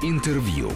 Интервью.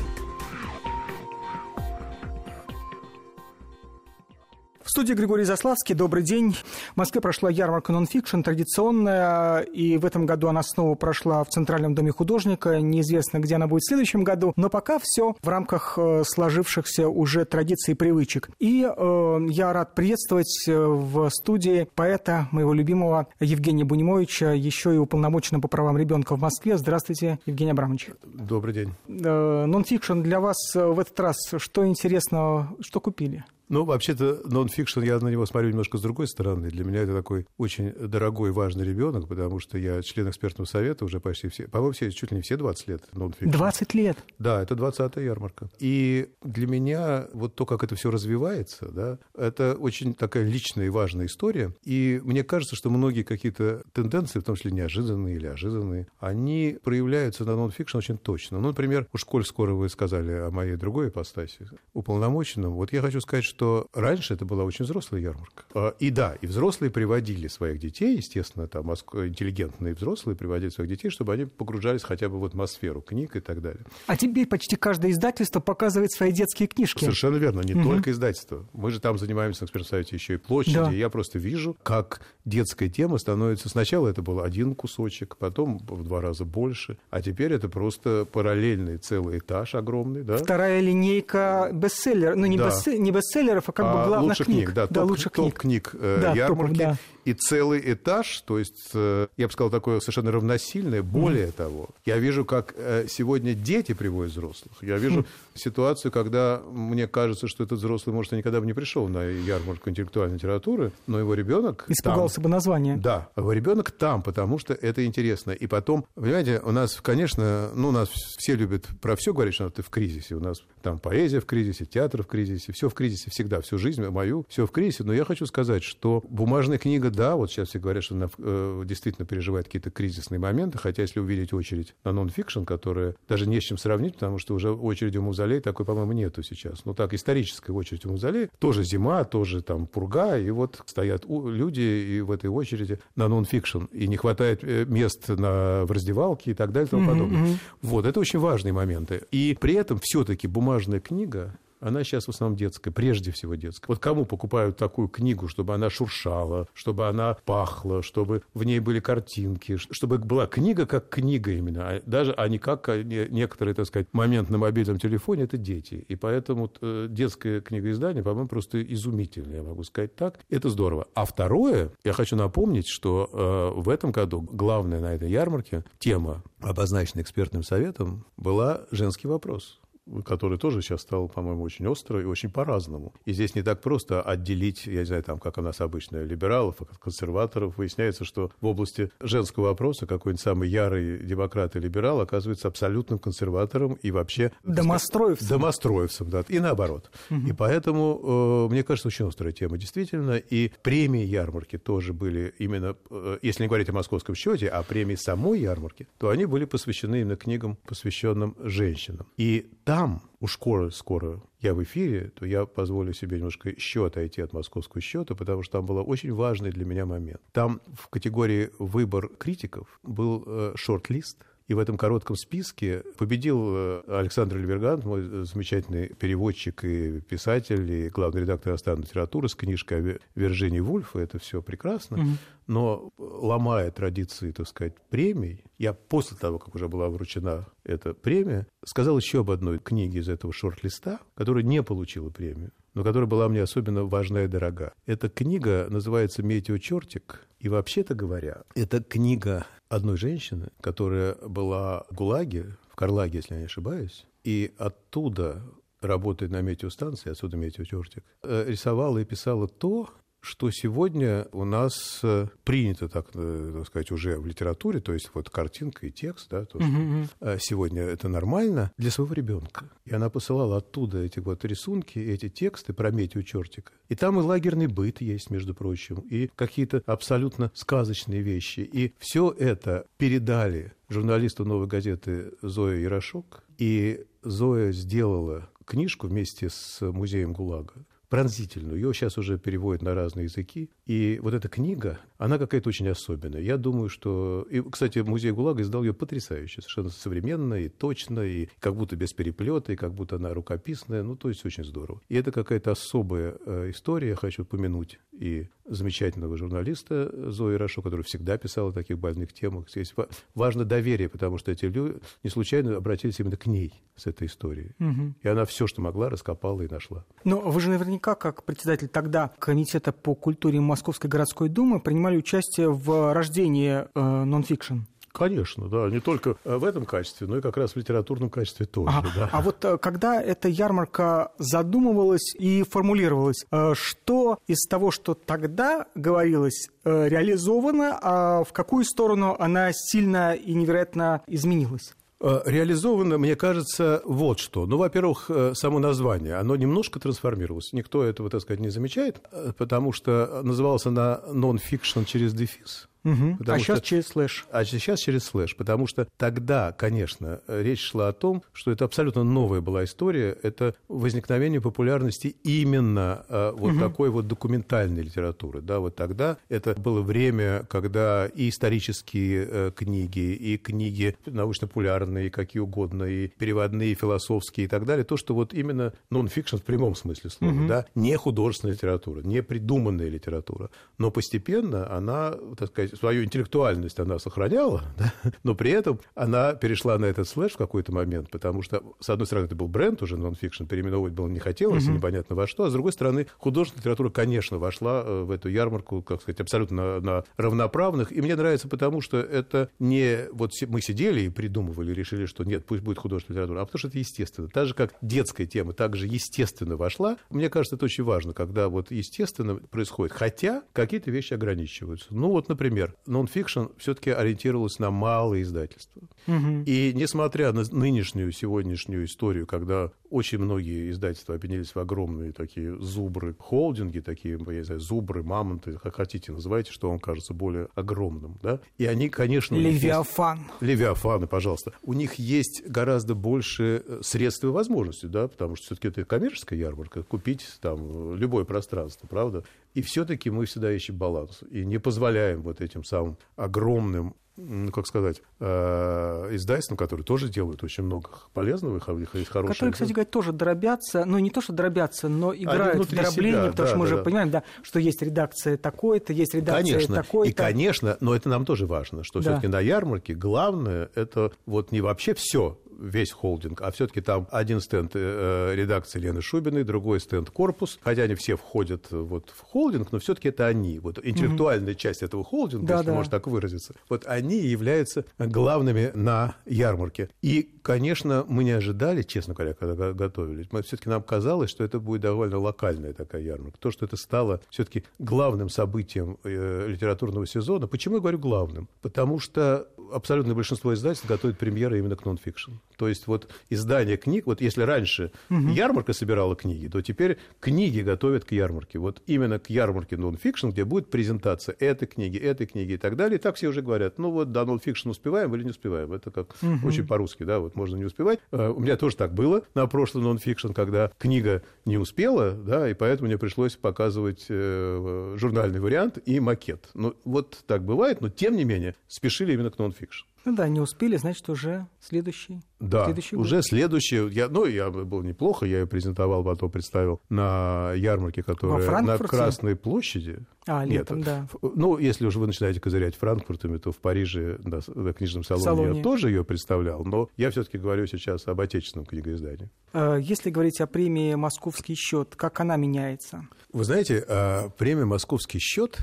В студии Григорий Заславский. Добрый день. В Москве прошла ярмарка нонфикшн, традиционная, и в этом году она снова прошла в Центральном доме художника. Неизвестно, где она будет в следующем году, но пока все в рамках э, сложившихся уже традиций и привычек. И э, я рад приветствовать э, в студии поэта моего любимого Евгения Бунимовича, еще и уполномоченного по правам ребенка в Москве. Здравствуйте, Евгений Абрамович. Добрый день. Э, нонфикшн для вас э, в этот раз что интересного, что купили? Ну, вообще-то, нон-фикшн, я на него смотрю немножко с другой стороны. Для меня это такой очень дорогой, важный ребенок, потому что я член экспертного совета уже почти все, по-моему, все, чуть ли не все 20 лет нон-фикшн. 20 лет? Да, это 20-я ярмарка. И для меня вот то, как это все развивается, да, это очень такая личная и важная история. И мне кажется, что многие какие-то тенденции, в том числе неожиданные или ожиданные, они проявляются на нон-фикшн очень точно. Ну, например, уж коль скоро вы сказали о моей другой ипостаси, уполномоченном, вот я хочу сказать, что что раньше это была очень взрослая ярмарка. А, и да, и взрослые приводили своих детей, естественно, там интеллигентные взрослые приводили своих детей, чтобы они погружались хотя бы в атмосферу книг и так далее. А теперь почти каждое издательство показывает свои детские книжки. Совершенно верно, не угу. только издательство. Мы же там занимаемся на экспертном еще и площади. Да. И я просто вижу, как детская тема становится... Сначала это был один кусочек, потом в два раза больше, а теперь это просто параллельный целый этаж огромный. Да? Вторая линейка бестселлер, ну не, да. бестселлер, не бестселлер, бестселлеров, а как бы а, главных лучших книг. книг. Да, да топ, лучших топ книг, книг э, да, ярмарки. Топов, да. И целый этаж, то есть, э, я бы сказал, такое совершенно равносильное. Более mm. того, я вижу, как э, сегодня дети приводят взрослых. Я вижу mm. ситуацию, когда мне кажется, что этот взрослый, может, и никогда бы не пришел на ярмарку интеллектуальной литературы, но его ребенок Испугался там. бы название. Да, его ребенок там, потому что это интересно. И потом, понимаете, у нас, конечно, ну, у нас все любят про все говорить, что ты в кризисе. У нас там поэзия в кризисе, театр в кризисе, все в кризисе всегда, всю жизнь мою, все в кризисе. Но я хочу сказать, что бумажная книга, да, вот сейчас все говорят, что она э, действительно переживает какие-то кризисные моменты, хотя если увидеть очередь на нон-фикшн, которая даже не с чем сравнить, потому что уже очереди в мавзолей такой, по-моему, нету сейчас. Ну так, историческая очередь в мавзолей, тоже зима, тоже там пурга, и вот стоят люди и в этой очереди на нон-фикшн, и не хватает э, мест на, в раздевалке и так далее и тому подобное. Mm-hmm. Вот, это очень важные моменты. И при этом все-таки бумажная книга, она сейчас в основном детская, прежде всего детская. Вот кому покупают такую книгу, чтобы она шуршала, чтобы она пахла, чтобы в ней были картинки, чтобы была книга как книга именно, а даже, а не как некоторые, так сказать, момент на мобильном телефоне, это дети. И поэтому э, детское книгоиздание, по-моему, просто изумительное, я могу сказать так. Это здорово. А второе, я хочу напомнить, что э, в этом году главная на этой ярмарке тема, обозначенная экспертным советом, была женский вопрос который тоже сейчас стал, по-моему, очень остро и очень по-разному. И здесь не так просто отделить, я не знаю, там, как у нас обычно, либералов консерваторов. Выясняется, что в области женского вопроса какой-нибудь самый ярый демократ и либерал оказывается абсолютным консерватором и вообще... Домостроевцем. Домостроевцем, да, и наоборот. Угу. И поэтому, э, мне кажется, очень острая тема, действительно. И премии ярмарки тоже были именно, э, если не говорить о московском счете, а премии самой ярмарки, то они были посвящены именно книгам, посвященным женщинам. И там, уж скоро, скоро я в эфире, то я позволю себе немножко еще отойти от московского счета, потому что там был очень важный для меня момент. Там в категории «Выбор критиков» был э, шорт-лист – и в этом коротком списке победил э, Александр Левергант, мой замечательный переводчик и писатель, и главный редактор иностранной литературы с книжкой Вирджинии Вульфа. Это все прекрасно. Угу. Но ломая традиции, так сказать, премий, я после того, как уже была вручена эта премия, сказал еще об одной книге из этого шорт-листа, которая не получила премию но которая была мне особенно важна и дорога. Эта книга называется «Метеочертик», и вообще-то говоря, это книга одной женщины, которая была в ГУЛАГе, в Карлаге, если я не ошибаюсь, и оттуда работая на метеостанции, отсюда метеочертик, э, рисовала и писала то, что сегодня у нас э, принято, так, э, так сказать, уже в литературе, то есть вот картинка и текст, да, то, что сегодня это нормально для своего ребенка. И она посылала оттуда эти вот рисунки, эти тексты про метью чертика. И там и лагерный быт есть, между прочим, и какие-то абсолютно сказочные вещи. И все это передали журналисту «Новой газеты» Зоя Ярошок, и Зоя сделала книжку вместе с музеем ГУЛАГа пронзительную. Ее сейчас уже переводят на разные языки. И вот эта книга, она какая-то очень особенная. Я думаю, что... И, кстати, музей ГУЛАГа издал ее потрясающе. Совершенно современно и точно, и как будто без переплета, и как будто она рукописная. Ну, то есть очень здорово. И это какая-то особая э, история, я хочу упомянуть. И замечательного журналиста Зои Рашо, которая всегда писала о таких больных темах. Здесь важно доверие, потому что эти люди не случайно обратились именно к ней с этой историей. Угу. И она все, что могла, раскопала и нашла. Но вы же наверняка, как председатель тогда Комитета по культуре Московской городской думы, принимали участие в рождении э, нонфикшн. Конечно, да, не только э, в этом качестве, но и как раз в литературном качестве тоже. Ага. Да. А вот э, когда эта ярмарка задумывалась и формулировалась, э, что из того, что тогда говорилось, реализовано, а в какую сторону она сильно и невероятно изменилась? Реализовано, мне кажется, вот что. Ну, во-первых, само название, оно немножко трансформировалось. Никто этого, так сказать, не замечает, потому что называлось она «нон-фикшн» через дефис. Угу. А сейчас что... через слэш. А сейчас через слэш, потому что тогда, конечно, речь шла о том, что это абсолютно новая была история, это возникновение популярности именно э, вот угу. такой вот документальной литературы. Да, вот тогда это было время, когда и исторические э, книги, и книги научно-популярные, какие угодно, и переводные, и философские и так далее, то, что вот именно нон-фикшн в прямом смысле слова, угу. да, не художественная литература, не придуманная литература, но постепенно она, так сказать, свою интеллектуальность она сохраняла, да? но при этом она перешла на этот слэш в какой-то момент, потому что, с одной стороны, это был бренд уже, нон-фикшн, переименовывать было не хотелось, mm-hmm. непонятно во что, а с другой стороны, художественная литература, конечно, вошла э, в эту ярмарку, как сказать, абсолютно на, на равноправных, и мне нравится потому, что это не вот мы сидели и придумывали, решили, что нет, пусть будет художественная литература, а потому что это естественно. Так же, как детская тема также естественно вошла, мне кажется, это очень важно, когда вот естественно происходит, хотя какие-то вещи ограничиваются. Ну вот, например, например, нон-фикшн все-таки ориентировалась на малые издательства. Угу. И несмотря на нынешнюю, сегодняшнюю историю, когда очень многие издательства объединились в огромные такие зубры, холдинги, такие, я не знаю, зубры, мамонты, как хотите называйте, что вам кажется более огромным, да? И они, конечно... Левиафан. Есть... Левиафаны, пожалуйста. У них есть гораздо больше э, средств и возможностей, да, потому что все-таки это коммерческая ярмарка, купить там любое пространство, правда? И все-таки мы всегда ищем баланс и не позволяем вот этим самым огромным ну, как сказать, э, издательствам, которые тоже делают очень много полезного, их, их есть хорошие. Которые, кстати говоря, тоже дробятся, ну, не то, что дробятся, но играют в дробление, себя, потому да, что мы да, же понимаем, да, что есть редакция такой-то, есть редакция конечно, такой-то. И, конечно, но это нам тоже важно, что да. все-таки на ярмарке главное, это вот не вообще все весь холдинг, а все-таки там один стенд э, редакции Лены Шубиной, другой стенд корпус, хотя они все входят вот в холдинг, но все-таки это они, вот интеллектуальная mm-hmm. часть этого холдинга, да, если да. можно так выразиться, вот они являются главными на ярмарке. И, конечно, мы не ожидали, честно говоря, когда готовились, мы все-таки нам казалось, что это будет довольно локальная такая ярмарка, то, что это стало все-таки главным событием э, литературного сезона. Почему я говорю главным? Потому что абсолютное большинство издательств готовит премьеры именно к нон-фикшн. То есть вот издание книг, вот если раньше угу. ярмарка собирала книги, то теперь книги готовят к ярмарке. Вот именно к ярмарке нон-фикшн, где будет презентация этой книги, этой книги и так далее. И так все уже говорят, ну вот, да, нон-фикшн успеваем или не успеваем. Это как угу. очень по-русски, да, вот можно не успевать. А, у меня тоже так было на прошлый нон-фикшн, когда книга не успела, да, и поэтому мне пришлось показывать э, журнальный вариант и макет. Ну, вот так бывает, но тем не менее спешили именно к нон-фикшн. Ну да, не успели, значит, уже следующий. Да, следующий уже год. следующий. Я, ну, я был неплохо, я ее презентовал, потом представил на ярмарке, которая на Красной площади. А, летом, Нет, да. Ну, если уже вы начинаете козырять Франкфуртами, то в Париже на, на книжном салоне, салоне я тоже ее представлял, но я все-таки говорю сейчас об отечественном книгоиздании. Э, если говорить о премии «Московский счет», как она меняется? Вы знаете, э, премия «Московский счет»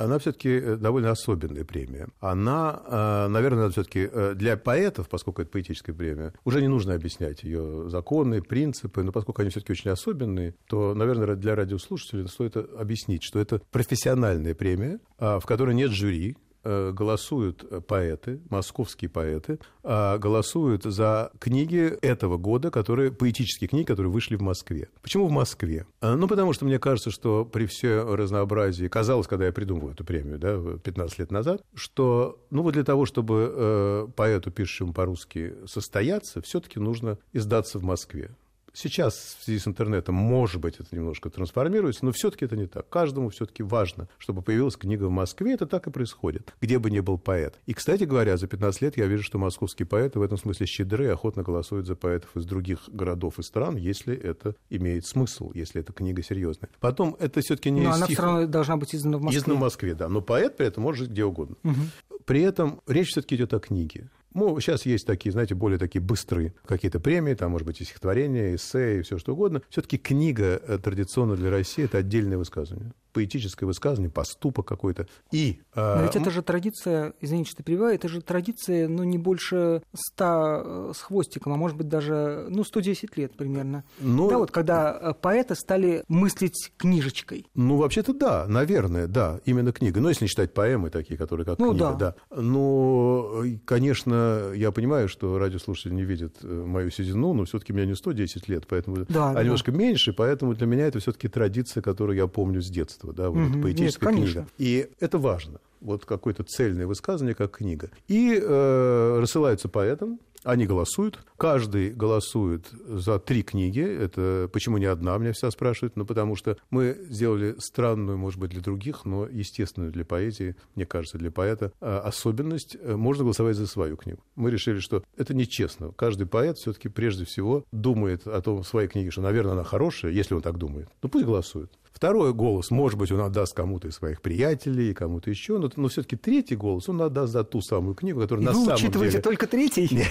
она все-таки э, довольно особенная премия. Она, э, наверное, все-таки э, для поэтов, поскольку это поэтическая премия, уже не нужно объяснять ее законы, принципы, но поскольку они все-таки очень особенные, то, наверное, для радиослушателей стоит объяснить, что это профессиональная премия, а, в которой нет жюри, голосуют поэты, московские поэты, а голосуют за книги этого года, которые, поэтические книги, которые вышли в Москве. Почему в Москве? А, ну, потому что мне кажется, что при все разнообразии, казалось, когда я придумывал эту премию, да, 15 лет назад, что, ну, вот для того, чтобы э, поэту, пишущему по-русски, состояться, все-таки нужно издаться в Москве Сейчас в связи с интернетом, может быть, это немножко трансформируется, но все-таки это не так. Каждому все-таки важно, чтобы появилась книга в Москве. Это так и происходит, где бы ни был поэт. И, кстати говоря, за 15 лет я вижу, что московские поэты в этом смысле щедры и охотно голосуют за поэтов из других городов и стран, если это имеет смысл, если эта книга серьезная. Потом, это все-таки не Но она все равно должна быть издана в Москве. Издана в Москве, да. Но поэт при этом может жить где угодно. Угу. При этом речь все-таки идет о книге. Ну, сейчас есть такие, знаете, более такие быстрые какие-то премии, там, может быть, и стихотворения, эссе, и все что угодно. Все-таки книга э, традиционно для России – это отдельное высказывание поэтическое высказывание, поступок какой-то. И, а, Но ведь это же традиция, извините, что перебиваю, это же традиция, ну, не больше ста э, с хвостиком, а может быть даже, ну, 110 лет примерно. Ну, да, вот когда э, поэты стали мыслить книжечкой. Ну, вообще-то да, наверное, да, именно книга. Но если не считать поэмы такие, которые как ну, книга, да. да. Но, конечно, я понимаю, что радиослушатели не видят э, мою седину, но все-таки мне не 110 лет, поэтому, да, а да. немножко меньше, поэтому для меня это все-таки традиция, которую я помню с детства творчество, да, вот угу. поэтическая Нет, книга. И это важно вот какое-то цельное высказывание, как книга. И э, рассылаются поэтам, они голосуют. Каждый голосует за три книги. Это почему не одна, меня все спрашивают. Ну, потому что мы сделали странную, может быть, для других, но естественную для поэзии, мне кажется, для поэта, э, особенность. Э, можно голосовать за свою книгу. Мы решили, что это нечестно. Каждый поэт все-таки прежде всего думает о том, в своей книге, что, наверное, она хорошая, если он так думает. Ну, пусть голосует. Второй голос, может быть, он отдаст кому-то из своих приятелей, кому-то еще, но, но все-таки третий голос он отдаст за ту самую книгу, которая И на вы самом учитываете деле... только третий?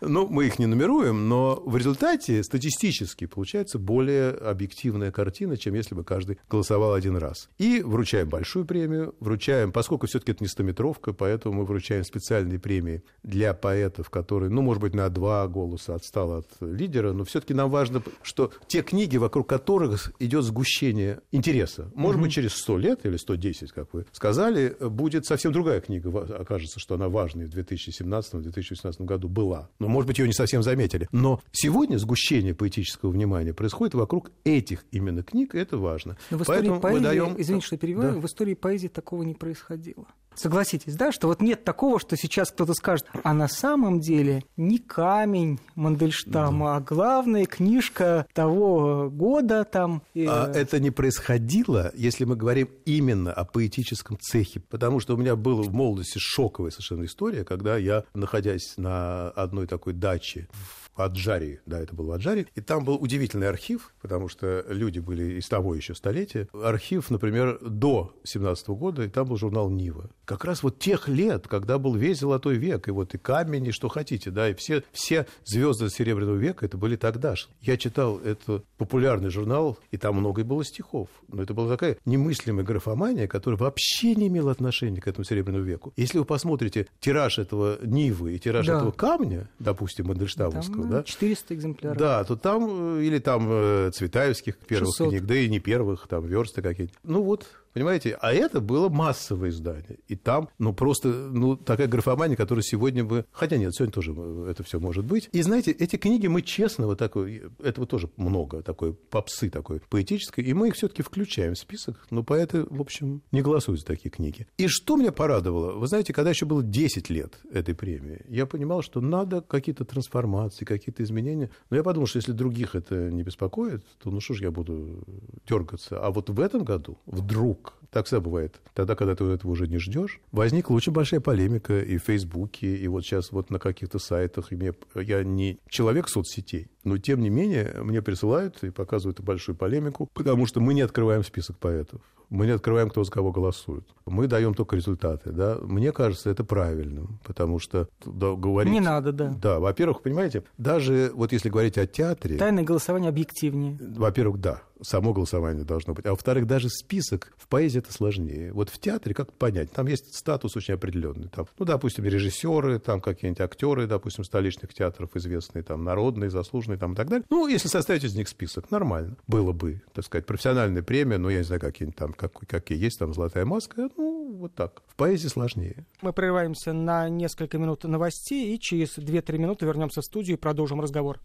Ну, мы их не нумеруем, но в результате статистически получается более объективная картина, чем если бы каждый голосовал один раз. И вручаем большую премию, вручаем, поскольку все-таки это не стометровка, поэтому мы вручаем специальные премии для поэтов, которые, ну, может быть, на два голоса отстал от лидера, но все-таки нам важно, что те книги, вокруг которых идет сгущение сгущение интереса. Может угу. быть, через 100 лет или 110, как вы сказали, будет совсем другая книга. Окажется, что она важная в 2017-2018 году была. Но, может быть, ее не совсем заметили. Но сегодня сгущение поэтического внимания происходит вокруг этих именно книг, и это важно. Но в истории Поэтому поэзии, мы даем... извините, что перебиваю, да. в истории поэзии такого не происходило. Согласитесь, да, что вот нет такого, что сейчас кто-то скажет, а на самом деле не камень Мандельштама, да. а главная книжка того года там. А это не происходило, если мы говорим именно о поэтическом цехе, потому что у меня была в молодости шоковая совершенно история, когда я, находясь на одной такой даче в Аджари, да, это был Аджари, и там был удивительный архив, потому что люди были из того еще столетия. Архив, например, до 17 года, и там был журнал «Нива». Как раз вот тех лет, когда был весь золотой век, и вот и камень, и что хотите, да, и все, все звезды Серебряного века, это были тогда же. Я читал этот популярный журнал, и там много и было стихов. Но это была такая немыслимая графомания, которая вообще не имела отношения к этому Серебряному веку. Если вы посмотрите тираж этого Нивы и тираж да. этого камня, допустим, Мандельштамовского, да? 400 экземпляров. Да, то там, э, или там э, Цветаевских первых 600. книг, да и не первых, там версты какие-то. Ну вот, Понимаете? А это было массовое издание. И там, ну, просто, ну, такая графомания, которая сегодня бы... Хотя нет, сегодня тоже это все может быть. И знаете, эти книги мы честно, вот такой, этого тоже много, такой попсы такой поэтической, и мы их все-таки включаем в список, но поэты, в общем, не голосуют за такие книги. И что меня порадовало? Вы знаете, когда еще было 10 лет этой премии, я понимал, что надо какие-то трансформации, какие-то изменения. Но я подумал, что если других это не беспокоит, то ну что ж я буду дергаться. А вот в этом году вдруг book так всегда бывает. Тогда, когда ты этого уже не ждешь, возникла очень большая полемика и в Фейсбуке, и вот сейчас вот на каких-то сайтах. И мне, я не человек соцсетей, но тем не менее мне присылают и показывают большую полемику, потому что мы не открываем список поэтов. Мы не открываем, кто за кого голосует. Мы даем только результаты. Да? Мне кажется, это правильным, потому что да, говорить... Не надо, да. Да, во-первых, понимаете, даже вот если говорить о театре... Тайное голосование объективнее. Во-первых, да само голосование должно быть. А во-вторых, даже список в поэзии это сложнее. Вот в театре как понять? Там есть статус очень определенный. Там, ну, допустим, режиссеры, там какие-нибудь актеры, допустим, столичных театров известные, там народные, заслуженные, там и так далее. Ну, если составить из них список, нормально. Было бы, так сказать, профессиональная премия, ну, я не знаю, какие-нибудь там, как, какие есть, там, «Золотая маска», ну, вот так. В поэзии сложнее. Мы прерываемся на несколько минут новостей и через 2-3 минуты вернемся в студию и продолжим разговор.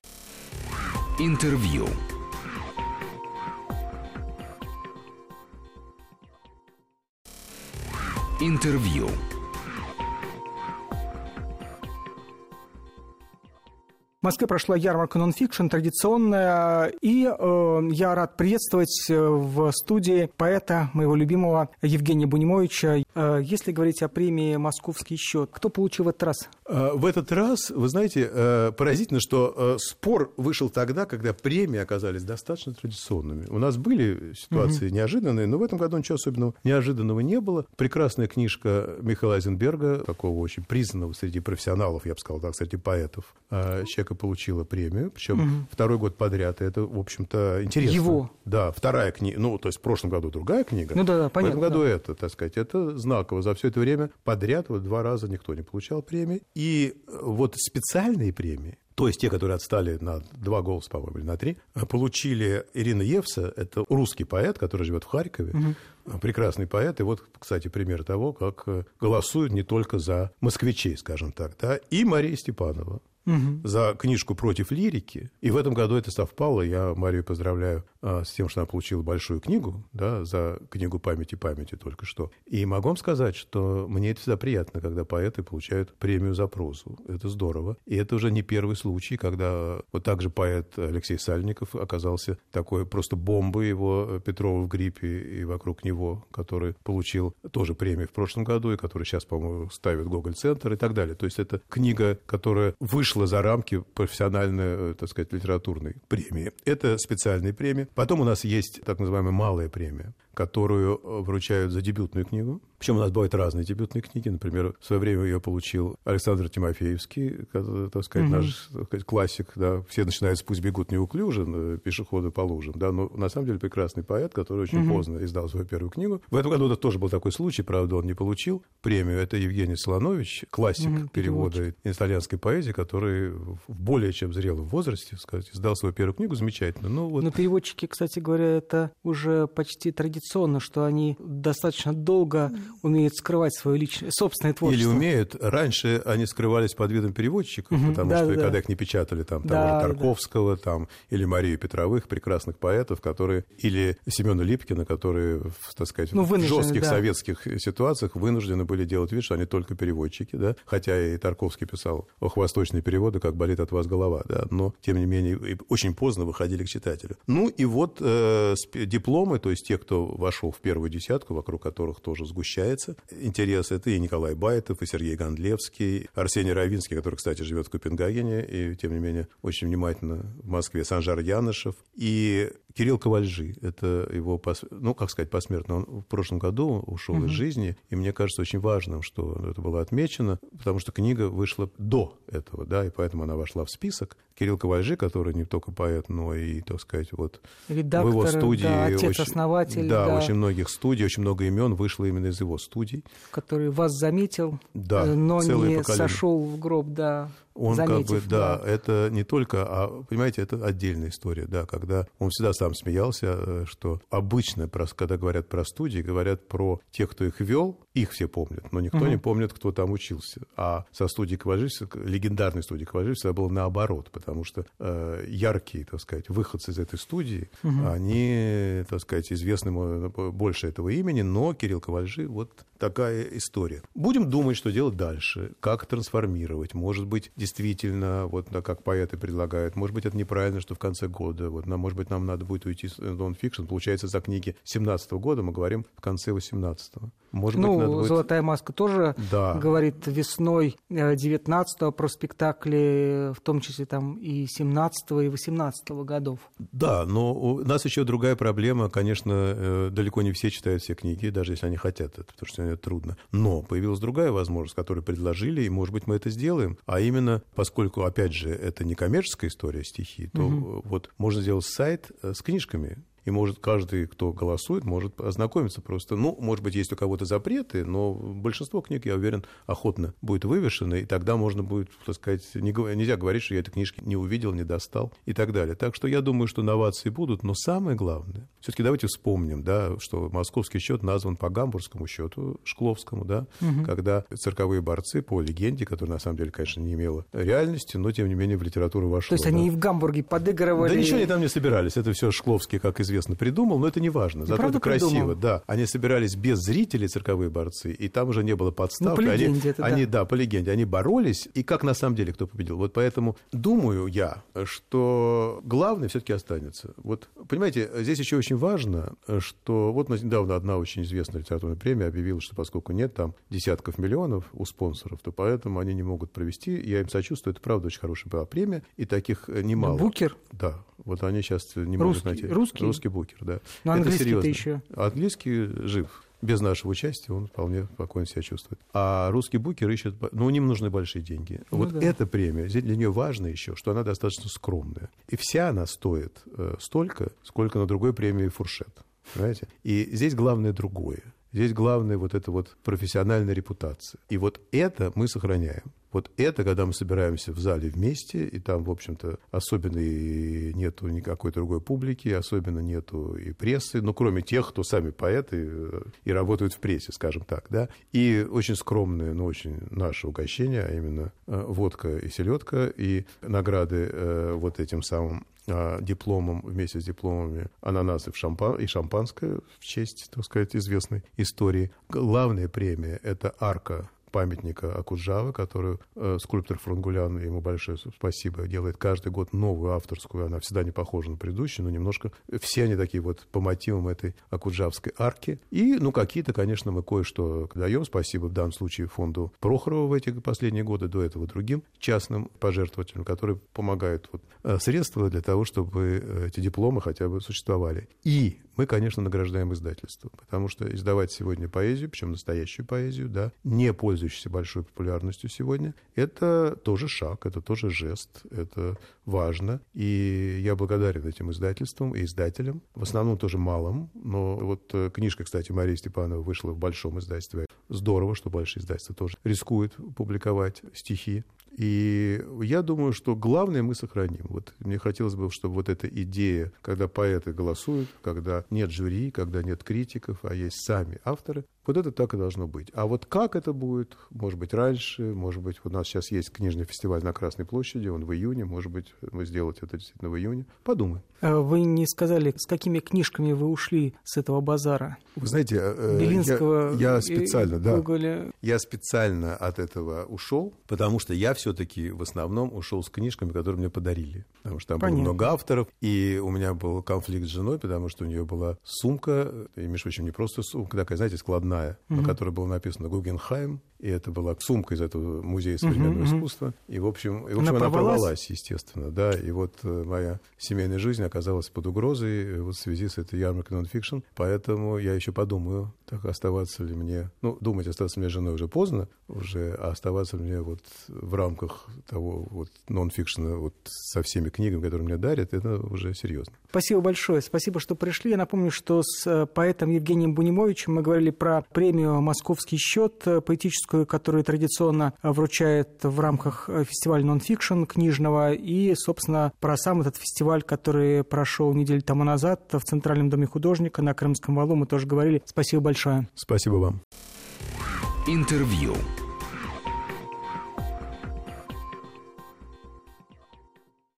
Интервью. Интервью. Москве прошла ярмарка нонфикшн традиционная, и э, я рад приветствовать э, в студии поэта моего любимого Евгения Бунимовича. Э, если говорить о премии «Московский счет», кто получил в этот раз? Э, в этот раз, вы знаете, э, поразительно, что спор вышел тогда, когда премии оказались достаточно традиционными. У нас были ситуации угу. неожиданные, но в этом году ничего особенного неожиданного не было. Прекрасная книжка Михаила Айзенберга, такого очень признанного среди профессионалов, я бы сказал так, среди поэтов, человека человека получила премию, причем угу. второй год подряд. И это, в общем-то, интересно. Его? Да, вторая книга. Ну, то есть в прошлом году другая книга. Ну да, да понятно. В этом году да. это, так сказать, это знаково. За все это время подряд вот два раза никто не получал премии. И вот специальные премии, то есть те, которые отстали на два голоса, по-моему, или на три, получили Ирина Евса, это русский поэт, который живет в Харькове, угу. прекрасный поэт, и вот, кстати, пример того, как голосуют не только за москвичей, скажем так, да, и Мария Степанова, угу. за книжку «Против лирики». И в этом году это совпало. Я Марию поздравляю а, с тем, что она получила большую книгу, да, за книгу «Памяти памяти» только что. И могу вам сказать, что мне это всегда приятно, когда поэты получают премию за прозу. Это здорово. И это уже не первый случай, когда вот так же поэт Алексей Сальников оказался такой просто бомбой его Петрова в гриппе и вокруг него, который получил тоже премию в прошлом году и который сейчас, по-моему, ставит Гоголь-центр и так далее. То есть это книга, которая вышла вышла за рамки профессиональной, э, так сказать, литературной премии. Это специальные премии. Потом у нас есть так называемая малая премия которую э, вручают за дебютную книгу. Причем у нас бывают разные дебютные книги. Например, в свое время ее получил Александр Тимофеевский, так сказать, mm-hmm. наш так сказать, классик. Да. Все начинают с «Пусть бегут неуклюже», э, пешеходы по лужам. Да. Но на самом деле прекрасный поэт, который очень mm-hmm. поздно издал свою первую книгу. В этом году это тоже был такой случай, правда, он не получил премию. Это Евгений Солонович, классик mm-hmm. перевода итальянской поэзии, который в более чем зрелом возрасте, сказать, издал свою первую книгу замечательно. Ну, вот... Но переводчики, кстати говоря, это уже почти традиционно традиционно, что они достаточно долго умеют скрывать свое личное, собственное творчество. Или умеют. Раньше они скрывались под видом переводчиков, угу, потому да, что да. когда их не печатали, там, того да, же Тарковского, да. там, или Марию Петровых, прекрасных поэтов, которые, или Семена Липкина, которые, так сказать, ну, в жестких да. советских ситуациях вынуждены были делать вид, что они только переводчики, да, хотя и Тарковский писал ох, восточные переводы, как болит от вас голова, да, но, тем не менее, очень поздно выходили к читателю. Ну, и вот э, дипломы, то есть те, кто вошел в первую десятку, вокруг которых тоже сгущается интерес. Это и Николай Байтов, и Сергей Гондлевский, Арсений Равинский, который, кстати, живет в Копенгагене и, тем не менее, очень внимательно в Москве, Санжар Янышев. И Кирилл Ковальжи, это его, ну, как сказать, посмертно, он в прошлом году ушел угу. из жизни, и мне кажется очень важным, что это было отмечено, потому что книга вышла до этого, да, и поэтому она вошла в список. Кирилл Ковальжи, который не только поэт, но и, так сказать, вот Редактор, в его студии... Да, отец-основатель. Да, да, очень многих студий, очень много имен вышло именно из его студий. Который вас заметил, да, но не поколение. сошел в гроб, да он заметив, как бы, да, да, это не только, а, понимаете, это отдельная история, да, когда он всегда сам смеялся, э, что обычно, когда говорят про студии, говорят про тех, кто их вел, их все помнят, но никто угу. не помнит, кто там учился. А со студии Коважевского, легендарной студии Коважевского было наоборот, потому что э, яркие, так сказать, выходцы из этой студии, угу. они, так сказать, известны больше этого имени, но Кирилл Ковальжи вот такая история. Будем думать, что делать дальше, как трансформировать. Может быть, действительно, вот как поэты предлагают, может быть, это неправильно, что в конце года, вот, может быть, нам надо будет уйти с нон-фикшн. Получается, за книги 17 года мы говорим в конце 18-го. Может ну, быть, надо будет... «Золотая маска» тоже да. говорит весной 19-го про спектакли, в том числе там и 17-го, и 18-го годов. Да, но у нас еще другая проблема. Конечно, э, далеко не все читают все книги, даже если они хотят это, потому что это трудно. Но появилась другая возможность, которую предложили, и, может быть, мы это сделаем. А именно, поскольку, опять же, это не коммерческая история стихи, то угу. вот можно сделать сайт э, с книжками, и может каждый, кто голосует, может ознакомиться просто. Ну, может быть, есть у кого-то запреты, но большинство книг, я уверен, охотно будет вывешено, и тогда можно будет, так сказать, не, нельзя говорить, что я этой книжки не увидел, не достал и так далее. Так что я думаю, что новации будут, но самое главное, все-таки давайте вспомним, да, что московский счет назван по гамбургскому счету, Шкловскому, да, угу. когда цирковые борцы по легенде, которая на самом деле, конечно, не имела реальности, но тем не менее в литературу вошла. То есть да. они и в Гамбурге подыгрывали? Да ничего они там не собирались, это все Шкловский, как из известно, придумал, но это не важно. Зато это красиво, придумал. да. Они собирались без зрителей, цирковые борцы, и там уже не было подставки. Ну, по легенде они, это, они, да. да, по легенде. Они боролись, и как на самом деле кто победил. Вот поэтому думаю я, что главное все-таки останется. Вот, понимаете, здесь еще очень важно, что вот недавно одна очень известная литературная премия объявила, что поскольку нет там десятков миллионов у спонсоров, то поэтому они не могут провести. Я им сочувствую, это правда очень хорошая была премия, и таких э, немало. Букер? Да, вот они сейчас не русский, могут найти. Русский? Русский букер, да. Но английский-то еще? Английский жив без нашего участия он вполне спокойно себя чувствует. А русский букер ищет, ну, им нужны большие деньги. Ну, вот да. эта премия, для нее важно еще, что она достаточно скромная. И вся она стоит э, столько, сколько на другой премии фуршет. Понимаете? И здесь главное другое. Здесь главное вот эта вот профессиональная репутация. И вот это мы сохраняем. Вот это, когда мы собираемся в зале вместе, и там, в общем-то, особенно и нету никакой другой публики, особенно нету и прессы, ну, кроме тех, кто сами поэты э, и работают в прессе, скажем так, да. И очень скромное, но очень наше угощение, а именно э, водка и селедка, и награды э, вот этим самым дипломом, вместе с дипломами ананасы в шампан, и шампанское в честь, так сказать, известной истории. Главная премия — это арка памятника Акуджавы, которую э, скульптор Франгулян, ему большое спасибо, делает каждый год новую авторскую. Она всегда не похожа на предыдущую, но немножко все они такие вот по мотивам этой Акуджавской арки. И, ну, какие-то, конечно, мы кое-что даем. Спасибо в данном случае фонду Прохорова в эти последние годы, до этого другим частным пожертвователям, которые помогают вот, э, средства для того, чтобы э, эти дипломы хотя бы существовали. И мы, конечно, награждаем издательство, потому что издавать сегодня поэзию, причем настоящую поэзию, да, не пользующуюся большой популярностью сегодня, это тоже шаг, это тоже жест, это важно. И я благодарен этим издательствам и издателям, в основном тоже малым, но вот э, книжка, кстати, Марии Степановой вышла в большом издательстве. Здорово, что большие издательства тоже рискуют публиковать стихи. И я думаю, что главное мы сохраним. Вот мне хотелось бы, чтобы вот эта идея, когда поэты голосуют, когда нет жюри, когда нет критиков, а есть сами авторы, вот это так и должно быть. А вот как это будет, может быть, раньше, может быть, у нас сейчас есть книжный фестиваль на Красной площади, он в июне, может быть, мы сделать это действительно в июне. Подумаем. А вы не сказали, с какими книжками вы ушли с этого базара? Вы знаете, э, Белинского я, я специально, да, Гоголя. я специально от этого ушел, потому что я все-таки в основном ушел с книжками, которые мне подарили, потому что там Понятно. было много авторов, и у меня был конфликт с женой, потому что у нее была сумка, и, между прочим, не просто сумка, такая, знаете, складная, угу. на которой было написано «Гугенхайм», и это была сумка из этого музея современного угу, искусства. И, в общем, и, в общем она, она порвалась, естественно, да. И вот э, моя семейная жизнь оказалась под угрозой э, вот в связи с этой ярмаркой нонфикшн. Поэтому я еще подумаю, так оставаться ли мне... Ну, думать, оставаться мне женой уже поздно, уже, а оставаться ли мне вот в рамках того вот нонфикшена вот со всеми книгами, которые мне дарят, это уже серьезно. Спасибо большое. Спасибо, что пришли. Я напомню, что с э, поэтом Евгением Бунимовичем мы говорили про премию «Московский счет» поэтическую Нобелевскую, которую традиционно вручает в рамках фестиваля нонфикшн книжного, и, собственно, про сам этот фестиваль, который прошел неделю тому назад в Центральном доме художника на Крымском валу, мы тоже говорили. Спасибо большое. Спасибо вам. Интервью.